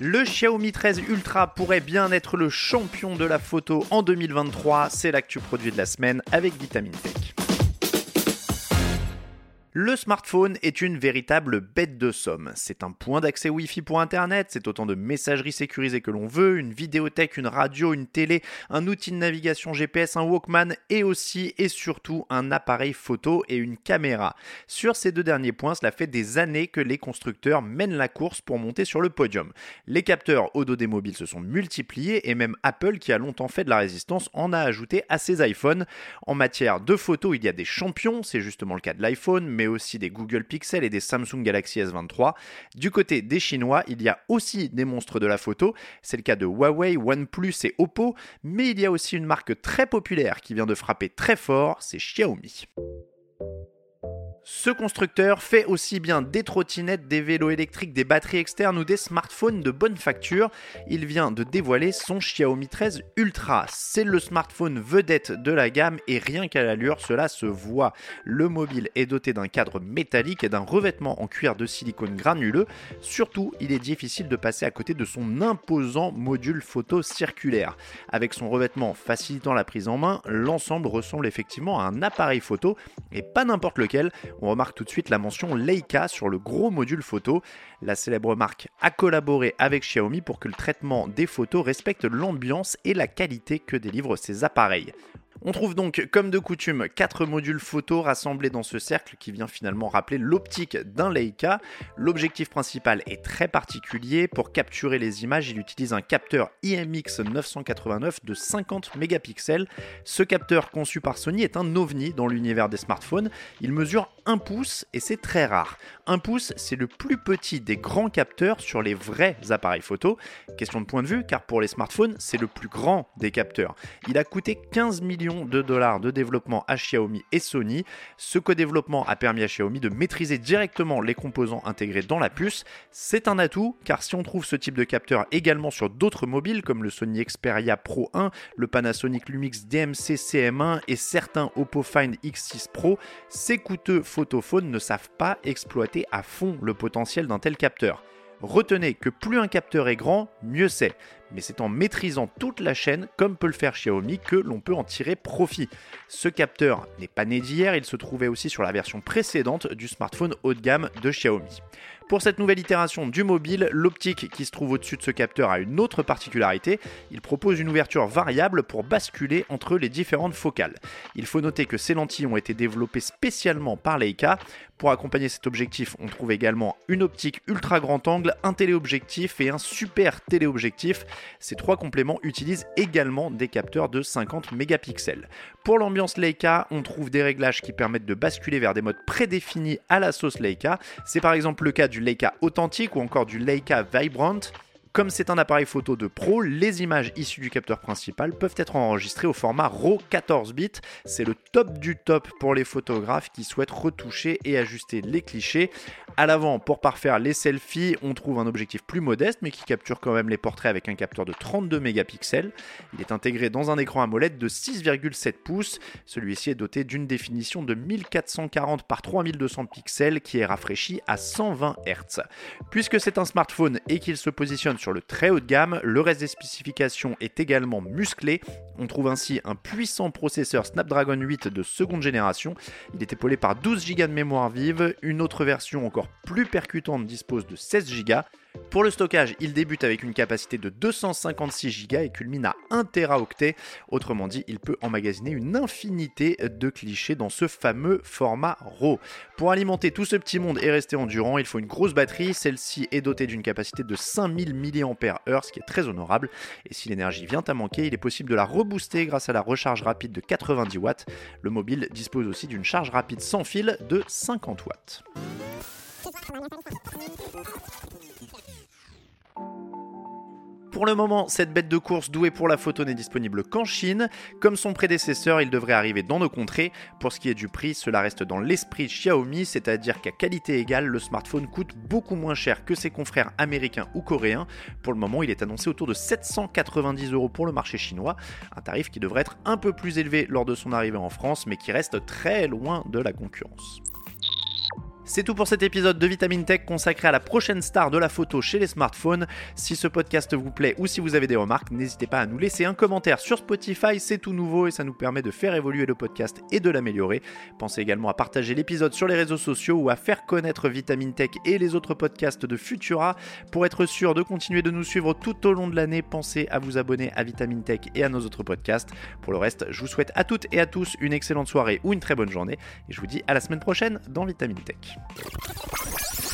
Le Xiaomi 13 Ultra pourrait bien être le champion de la photo en 2023. C'est l'actu produit de la semaine avec Vitamine Tech. Le smartphone est une véritable bête de somme. C'est un point d'accès Wi-Fi pour Internet, c'est autant de messagerie sécurisée que l'on veut, une vidéothèque, une radio, une télé, un outil de navigation GPS, un Walkman et aussi et surtout un appareil photo et une caméra. Sur ces deux derniers points, cela fait des années que les constructeurs mènent la course pour monter sur le podium. Les capteurs au dos des mobiles se sont multipliés et même Apple, qui a longtemps fait de la résistance, en a ajouté à ses iPhones. En matière de photos, il y a des champions, c'est justement le cas de l'iPhone, mais aussi des Google Pixel et des Samsung Galaxy S23. Du côté des Chinois, il y a aussi des monstres de la photo. C'est le cas de Huawei, OnePlus et Oppo, mais il y a aussi une marque très populaire qui vient de frapper très fort, c'est Xiaomi. Ce constructeur fait aussi bien des trottinettes, des vélos électriques, des batteries externes ou des smartphones de bonne facture. Il vient de dévoiler son Xiaomi 13 Ultra. C'est le smartphone vedette de la gamme et rien qu'à l'allure, cela se voit. Le mobile est doté d'un cadre métallique et d'un revêtement en cuir de silicone granuleux. Surtout, il est difficile de passer à côté de son imposant module photo circulaire. Avec son revêtement facilitant la prise en main, l'ensemble ressemble effectivement à un appareil photo et pas n'importe lequel on remarque tout de suite la mention Leica sur le gros module photo. La célèbre marque a collaboré avec Xiaomi pour que le traitement des photos respecte l'ambiance et la qualité que délivrent ces appareils. On trouve donc, comme de coutume, quatre modules photo rassemblés dans ce cercle qui vient finalement rappeler l'optique d'un Leica. L'objectif principal est très particulier. Pour capturer les images, il utilise un capteur IMX 989 de 50 mégapixels. Ce capteur conçu par Sony est un ovni dans l'univers des smartphones. Il mesure 1 pouce et c'est très rare. 1 pouce, c'est le plus petit des grands capteurs sur les vrais appareils photo. Question de point de vue, car pour les smartphones, c'est le plus grand des capteurs. Il a coûté 15 millions de dollars de développement à Xiaomi et Sony. Ce co-développement a permis à Xiaomi de maîtriser directement les composants intégrés dans la puce. C'est un atout car si on trouve ce type de capteur également sur d'autres mobiles comme le Sony Xperia Pro 1, le Panasonic Lumix DMC CM1 et certains Oppo Find X6 Pro, ces coûteux photophones ne savent pas exploiter à fond le potentiel d'un tel capteur. Retenez que plus un capteur est grand, mieux c'est mais c'est en maîtrisant toute la chaîne, comme peut le faire Xiaomi, que l'on peut en tirer profit. Ce capteur n'est pas né d'hier, il se trouvait aussi sur la version précédente du smartphone haut de gamme de Xiaomi. Pour cette nouvelle itération du mobile, l'optique qui se trouve au-dessus de ce capteur a une autre particularité, il propose une ouverture variable pour basculer entre les différentes focales. Il faut noter que ces lentilles ont été développées spécialement par Leica. Pour accompagner cet objectif, on trouve également une optique ultra grand angle, un téléobjectif et un super téléobjectif. Ces trois compléments utilisent également des capteurs de 50 mégapixels. Pour l'ambiance Leica, on trouve des réglages qui permettent de basculer vers des modes prédéfinis à la sauce Leica. C'est par exemple le cas du Leica authentique ou encore du Leica Vibrant. Comme c'est un appareil photo de pro, les images issues du capteur principal peuvent être enregistrées au format RAW 14 bits. C'est le top du top pour les photographes qui souhaitent retoucher et ajuster les clichés. À l'avant, pour parfaire les selfies, on trouve un objectif plus modeste mais qui capture quand même les portraits avec un capteur de 32 mégapixels. Il est intégré dans un écran AMOLED de 6,7 pouces. Celui-ci est doté d'une définition de 1440 par 3200 pixels qui est rafraîchi à 120 Hz. Puisque c'est un smartphone et qu'il se positionne sur le très haut de gamme, le reste des spécifications est également musclé. On trouve ainsi un puissant processeur Snapdragon 8 de seconde génération. Il est épaulé par 12 Go de mémoire vive. Une autre version encore plus percutante dispose de 16 Go. Pour le stockage, il débute avec une capacité de 256 Go et culmine à 1 Teraoctet. Autrement dit, il peut emmagasiner une infinité de clichés dans ce fameux format RAW. Pour alimenter tout ce petit monde et rester endurant, il faut une grosse batterie. Celle-ci est dotée d'une capacité de 5000 mAh, ce qui est très honorable. Et si l'énergie vient à manquer, il est possible de la rebooster grâce à la recharge rapide de 90 watts. Le mobile dispose aussi d'une charge rapide sans fil de 50 watts. Pour le moment, cette bête de course douée pour la photo n'est disponible qu'en Chine. Comme son prédécesseur, il devrait arriver dans nos contrées. Pour ce qui est du prix, cela reste dans l'esprit Xiaomi, c'est-à-dire qu'à qualité égale, le smartphone coûte beaucoup moins cher que ses confrères américains ou coréens. Pour le moment, il est annoncé autour de 790 euros pour le marché chinois, un tarif qui devrait être un peu plus élevé lors de son arrivée en France, mais qui reste très loin de la concurrence. C'est tout pour cet épisode de Vitamine Tech consacré à la prochaine star de la photo chez les smartphones. Si ce podcast vous plaît ou si vous avez des remarques, n'hésitez pas à nous laisser un commentaire sur Spotify, c'est tout nouveau et ça nous permet de faire évoluer le podcast et de l'améliorer. Pensez également à partager l'épisode sur les réseaux sociaux ou à faire connaître Vitamine Tech et les autres podcasts de Futura. Pour être sûr de continuer de nous suivre tout au long de l'année, pensez à vous abonner à Vitamine Tech et à nos autres podcasts. Pour le reste, je vous souhaite à toutes et à tous une excellente soirée ou une très bonne journée et je vous dis à la semaine prochaine dans Vitamine Tech. ハハハハ!